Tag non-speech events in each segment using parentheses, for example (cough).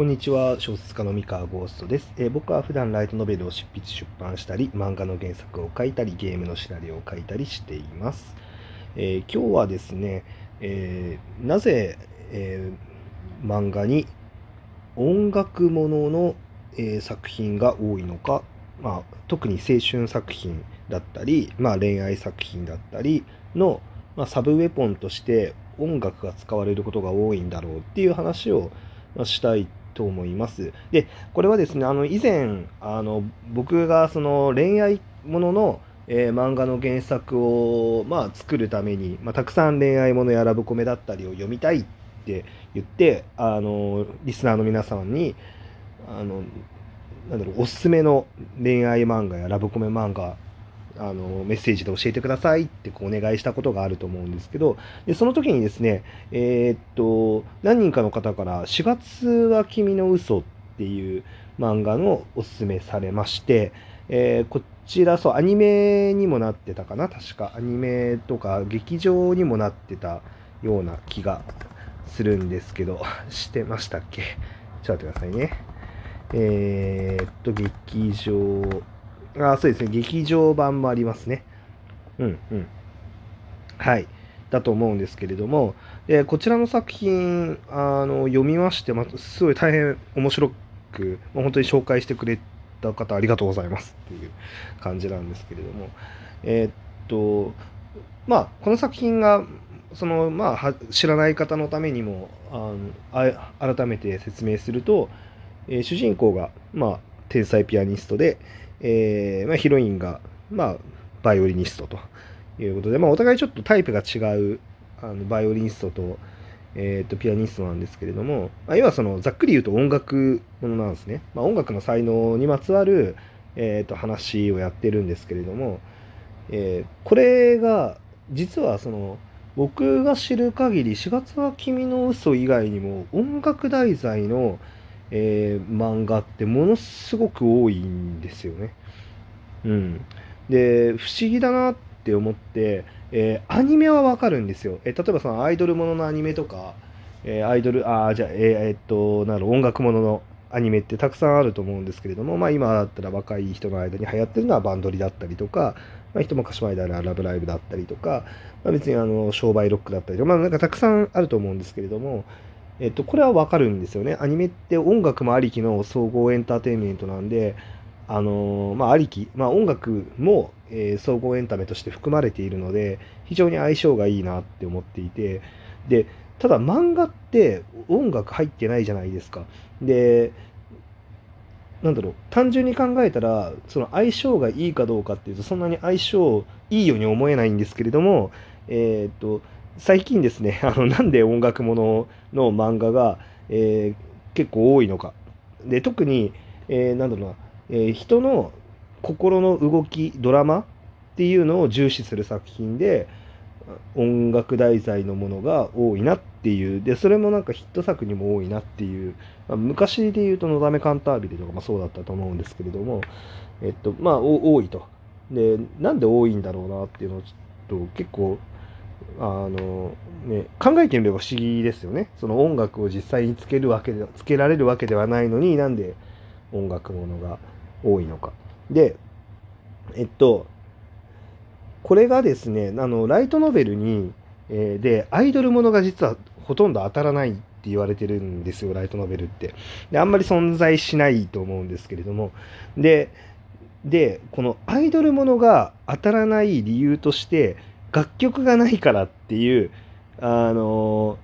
こんにちは。小説家の三河ゴーストです、えー、僕は普段ライトノベルを執筆出版したり漫画の原作を書いたりゲームのシナリオを書いたりしています、えー、今日はですね、えー、なぜ、え漫画に音楽ものの、え作品が多いのか、まあ、特に青春作品だったり、まあ、恋愛作品だったりの、まあ、サブウェポンとして音楽が使われることが多いんだろうっていう話をしたいと思います。で、これはですね、あの以前、あの僕がその恋愛ものの、えー、漫画の原作を、まあ、作るために、まあ、たくさん恋愛ものやラブコメだったりを読みたいって言って、あのリスナーの皆さんに、あのなんだろう、おすすめの恋愛漫画やラブコメ漫画あのメッセージで教えてくださいってこうお願いしたことがあると思うんですけどでその時にですねえー、っと何人かの方から「4月は君の嘘っていう漫画のおすすめされまして、えー、こちらそうアニメにもなってたかな確か。アニメとか劇場にもなってたような気がするんですけど (laughs) してましたっけ？ちょっと待ってくださいね。えー、っと劇場あそうですね。劇場版もありますね。うんうん。はい。だと思うんですけれども、でこちらの作品あの読みまして、ま、すごい大変面白く、ま本当に紹介してくれた方ありがとうございますっていう感じなんですけれども、えー、っと、まあ、この作品が、そのまあ、知らない方のためにもあの改めて説明すると、えー、主人公が、まあ、天才ピアニストで、えー、まあ、ヒロインが、まあ、バイオリニストということで、まあ、お互いちょっとタイプが違うあのバイオリニストと,、えー、とピアニストなんですけれども、まあ、要はそのざっくり言うと音楽ものなんですね、まあ、音楽の才能にまつわる、えー、と話をやってるんですけれども、えー、これが実はその僕が知る限り4月は君の嘘以外にも音楽題材のえー、漫画ってものすごく多いんですよね。うん。で、不思議だなって思って、えー、アニメはわかるんですよ。えー、例えばそのアイドルもののアニメとか、えアイドル、あ、じゃあ、えー、っと、なる音楽もののアニメってたくさんあると思うんですけれども、まあ今だったら若い人の間に流行ってるのはバンドリだったりとか、まあ一昔前であるラブライブだったりとか、まあ、別にあの商売ロックだったりとか、まあなんかたくさんあると思うんですけれども、えっと、これはわかるんですよね。アニメって音楽もありきの総合エンターテインメントなんで、あのー、まあ、ありき、まあ、音楽も、えー、総合エンタメとして含まれているので、非常に相性がいいなって思っていて、で、ただ漫画って音楽入ってないじゃないですか。で、なんだろう、単純に考えたら、その相性がいいかどうかっていうと、そんなに相性いいように思えないんですけれども、えー、っと、最近ですね、(laughs) あのなんで音楽ものの漫画が、えー、結構多いのか。で、特に、えー、なんだろうな、えー、人の心の動き、ドラマっていうのを重視する作品で、音楽題材のものが多いなっていう、で、それもなんかヒット作にも多いなっていう、まあ、昔で言うと、のだめカンタービレとかもそうだったと思うんですけれども、えっと、まあ、多いと。で、なんで多いんだろうなっていうのをちょっと結構あの、ね、考えてみれば不思議ですよね。その音楽を実際につけるわけで、つけられるわけではないのになんで音楽ものが多いのか。で、えっと、これがですね、あの、ライトノベルに、えー、で、アイドルものが実はほとんど当たらないって言われてるんですよ、ライトノベルって。で、あんまり存在しないと思うんですけれども。で、で、このアイドルものが当たらない理由として、楽曲がないからっていう、あの、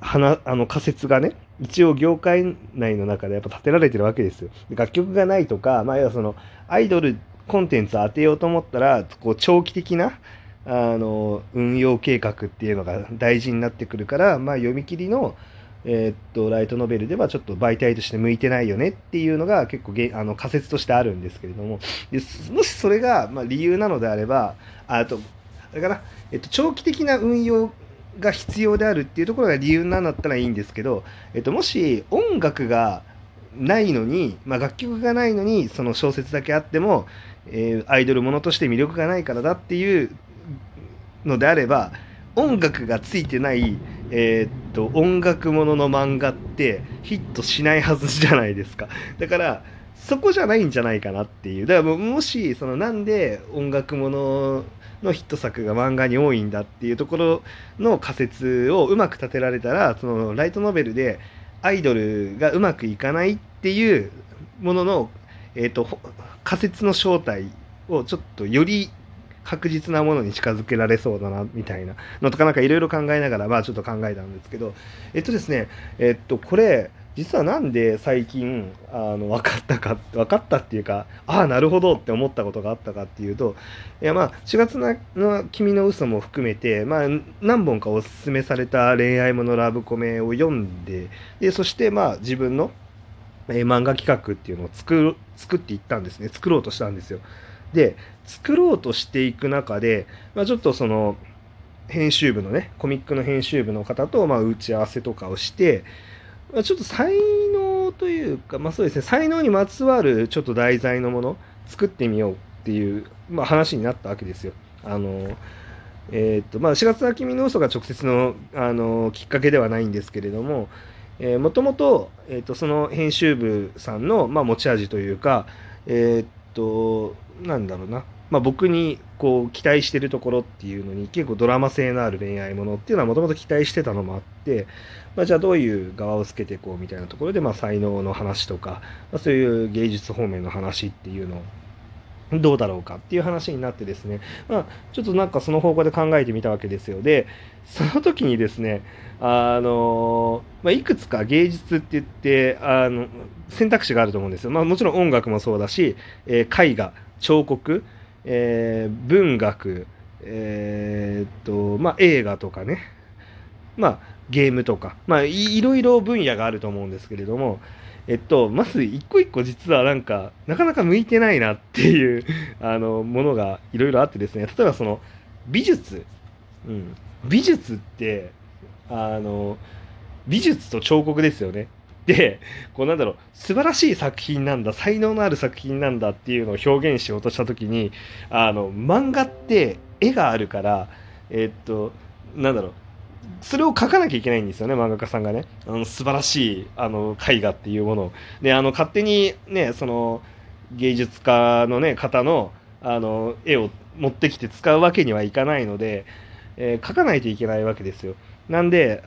はあの仮説がね、一応業界内の中でやっぱ立てられてるわけですよ。楽曲がないとか、まあ、要はその、アイドルコンテンツ当てようと思ったら、こう、長期的な、あの、運用計画っていうのが大事になってくるから、まあ、読み切りの、えー、っと、ライトノベルではちょっと媒体として向いてないよねっていうのが結構あの仮説としてあるんですけれども、でもしそれが、まあ、理由なのであれば、あと、だから、えっと、長期的な運用が必要であるっていうところが理由なんだったらいいんですけど、えっと、もし音楽がないのに、まあ、楽曲がないのにその小説だけあっても、えー、アイドルものとして魅力がないからだっていうのであれば音楽がついてない、えー、っと音楽ものの漫画ってヒットしないはずじゃないですか。だからそこじゃないんじゃないかなっていう。だからもしそのなんで音楽もののヒット作が漫画に多いんだっていうところの仮説をうまく立てられたらそのライトノベルでアイドルがうまくいかないっていうものの、えーと、仮説の正体をちょっとより確実なものに近づけられそうだなみたいなのとかなんかいろいろ考えながらまあちょっと考えたんですけどえっとですねえっとこれ実はなんで最近あの分かったか分かったっていうかああなるほどって思ったことがあったかっていうといやまあ4月の「君の嘘も含めて、まあ、何本かおすすめされた恋愛ものラブコメを読んででそしてまあ自分の、え、漫画企画っていうのを作作っていったんですね作ろうとしたんですよ。で作ろうとしていく中で、まあ、ちょっとその編集部のねコミックの編集部の方とま打ち合わせとかをしてちょっと才能というか、まあそうですね、才能にまつわるちょっと題材のもの、作ってみようっていう、まあ、話になったわけですよ。あの、えっ、と、まあ、4月秋見の嘘が直接の、あの、きっかけではないんですけれども、えー、もともと、えっ、と、その編集部さんの、まあ、持ち味というか、えっ、と、なんだろうな、まあ、僕にこう期待してるところっていうのに結構ドラマ性のある恋愛ものっていうのはもともと期待してたのもあって、まあ、じゃあどういう側をつけていこうみたいなところで、まあ、才能の話とか、まあ、そういう芸術方面の話っていうのをどうだろうかっていう話になってですね、まあ、ちょっとなんかその方向で考えてみたわけですよ。で、その時にですね、あの、まあ、いくつか芸術って言って、あの、選択肢があると思うんですよ。まあ、もちろん音楽もそうだし、えー、絵画、彫刻、えー、文学、えー、っと、まあ、映画とかね、まあ、ゲームとか、まあい、いろいろ分野があると思うんですけれども、えっと、まず一個一個実はなんか、なかなか向いてないなっていう (laughs) あの、ものがいろいろあってですね、例えばその、美術、うん、美術って、あの、美術と彫刻ですよね。で、こうなんだろう、素晴らしい作品なんだ、才能のある作品なんだっていうのを表現しようとした時に、あの、漫画って絵があるから、えっと、なんだろう、それを書かなきゃいけないんですよね、漫画家さんがね。あの素晴らしいあの絵画っていうものを。で、あの勝手にね、その芸術家のね、方のあの絵を持ってきて使うわけにはいかないので、えー、書かないといけないわけですよ。なんで、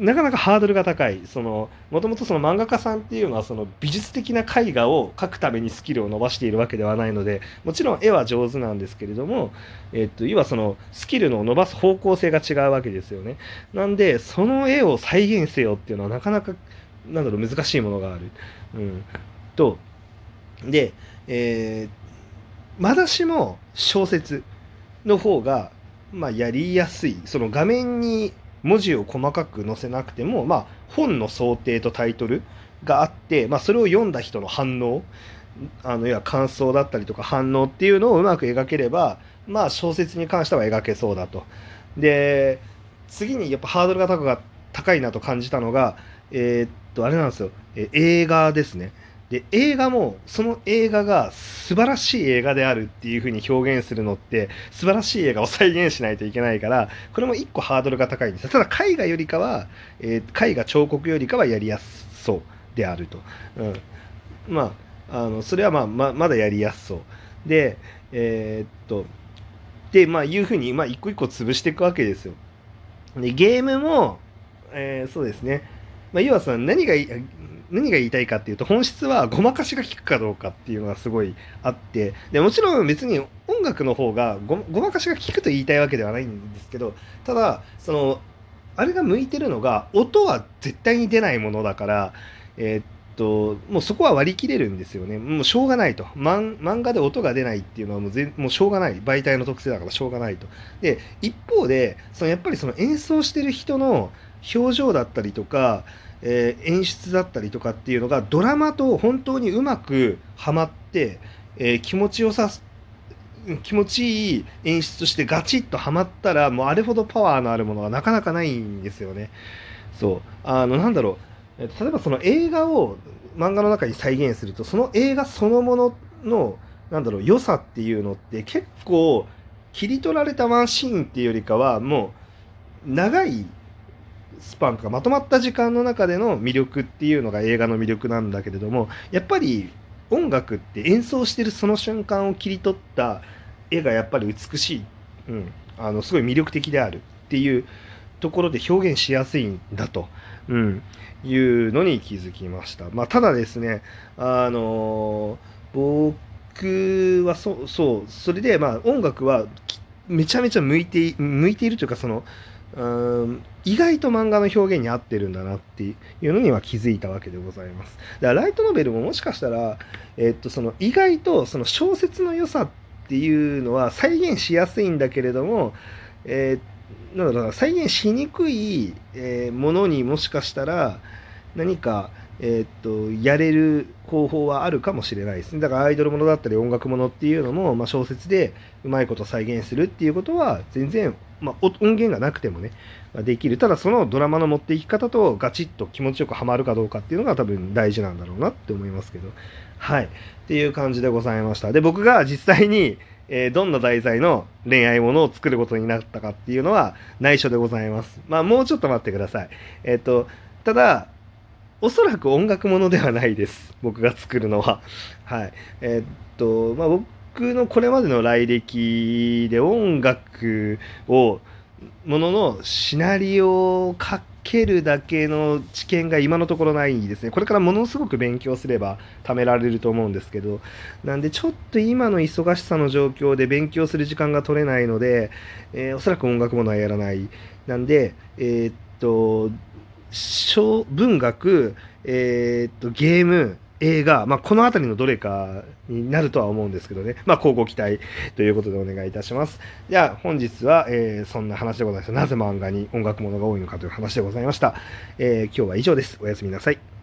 なかなかハードルが高い。もともと漫画家さんっていうのはその美術的な絵画を描くためにスキルを伸ばしているわけではないので、もちろん絵は上手なんですけれども、えっと、要はそのスキルの伸ばす方向性が違うわけですよね。なんで、その絵を再現せよっていうのはなかなか、なんだろう、難しいものがある。うん。と、で、えー、まだしも小説の方が、まあ、やりやすい。その画面に文字を細かく載せなくても、まあ、本の想定とタイトルがあって、まあ、それを読んだ人の反応あの要は感想だったりとか反応っていうのをうまく描ければ、まあ、小説に関しては描けそうだと。で次にやっぱハードルが高高いなと感じたのが、えー、っとあれなんですよ、え映画ですね。で映画もその映画が素晴らしい映画であるっていう風に表現するのって素晴らしい映画を再現しないといけないからこれも一個ハードルが高いんですただ絵画よりかは、えー、絵画彫刻よりかはやりやすそうであると、うん、まああのそれはまあままだやりやすそう。でえー、っとでまあいう風にまあ一個一個潰していくわけですよ。でゲームも、えー、そうですね。まあ、要はさ何が何が言いたいかっていうと本質はごまかしが効くかどうかっていうのがすごいあってでもちろん別に音楽の方がごまかしが効くと言いたいわけではないんですけどただそのあれが向いてるのが音は絶対に出ないものだからえー、っともうそこは割り切れるんですよね。もうしょうがないと。漫画で音が出ないっていうのはもうぜもうしょうがない。媒体の特性だからしょうがないと。で一方でそのやっぱりその演奏してる人の表情だったりとかえー、演出だったりとかっていうのがドラマと本当にうまくはまって、えー、気持ちよさ気持ちいい演出としてガチッとはまったらもうあれほどパワーのあるものはなかなかないんですよね。そうあのなんだろう例えばその映画を漫画の中に再現するとその映画そのもののなんだろう良さっていうのって結構切り取られたワンシーンっていうよりかはもう長いスパンとかまとまった時間の中での魅力っていうのが映画の魅力なんだけれどもやっぱり音楽って演奏してるその瞬間を切り取った絵がやっぱり美しい、うん、あのすごい魅力的であるっていうところで表現しやすいんだと、うん、いうのに気づきました。まあ、ただですね、あの僕はそそう。それでまあ音楽はめちゃめちゃ向いて向いているというかそのうん意外と漫画の表現に合ってるんだなっていうのには気づいたわけでございます。だからライトノベルももしかしたら、えっと、その意外とその小説の良さっていうのは再現しやすいんだけれども、えー、なんだろうな再現しにくい、え、ものにもしかしたら何かえー、っとやれる方法はあるかもしれないですねだからアイドルものだったり音楽ものっていうのも、まあ、小説でうまいこと再現するっていうことは全然、まあ、音源がなくてもね、まあ、できるただそのドラマの持っていき方とガチッと気持ちよくはまるかどうかっていうのが多分大事なんだろうなって思いますけどはいっていう感じでございましたで僕が実際にえー、どんな題材の恋愛ものを作ることになったかっていうのは内緒でございます。まあもうちょっと待ってください。えっ、ー、と、ただ、おそらく音楽ものではないです。僕が作るのは。はい。えー、っと、まあ、僕僕のこれまでの来歴で音楽を、もののシナリオを書けるだけの知見が今のところないですね。これからものすごく勉強すれば貯められると思うんですけど、なんでちょっと今の忙しさの状況で勉強する時間が取れないので、えー、おそらく音楽ものはやらない。なんで、えー、っと、小文学、えー、っとゲーム映画、まあ、この辺りのどれかになるとは思うんですけどね。まあ、交互期待ということでお願いいたします。じゃあ、本日は、えー、そんな話でございました。なぜ漫画に音楽ものが多いのかという話でございました。えー、今日は以上です。おやすみなさい。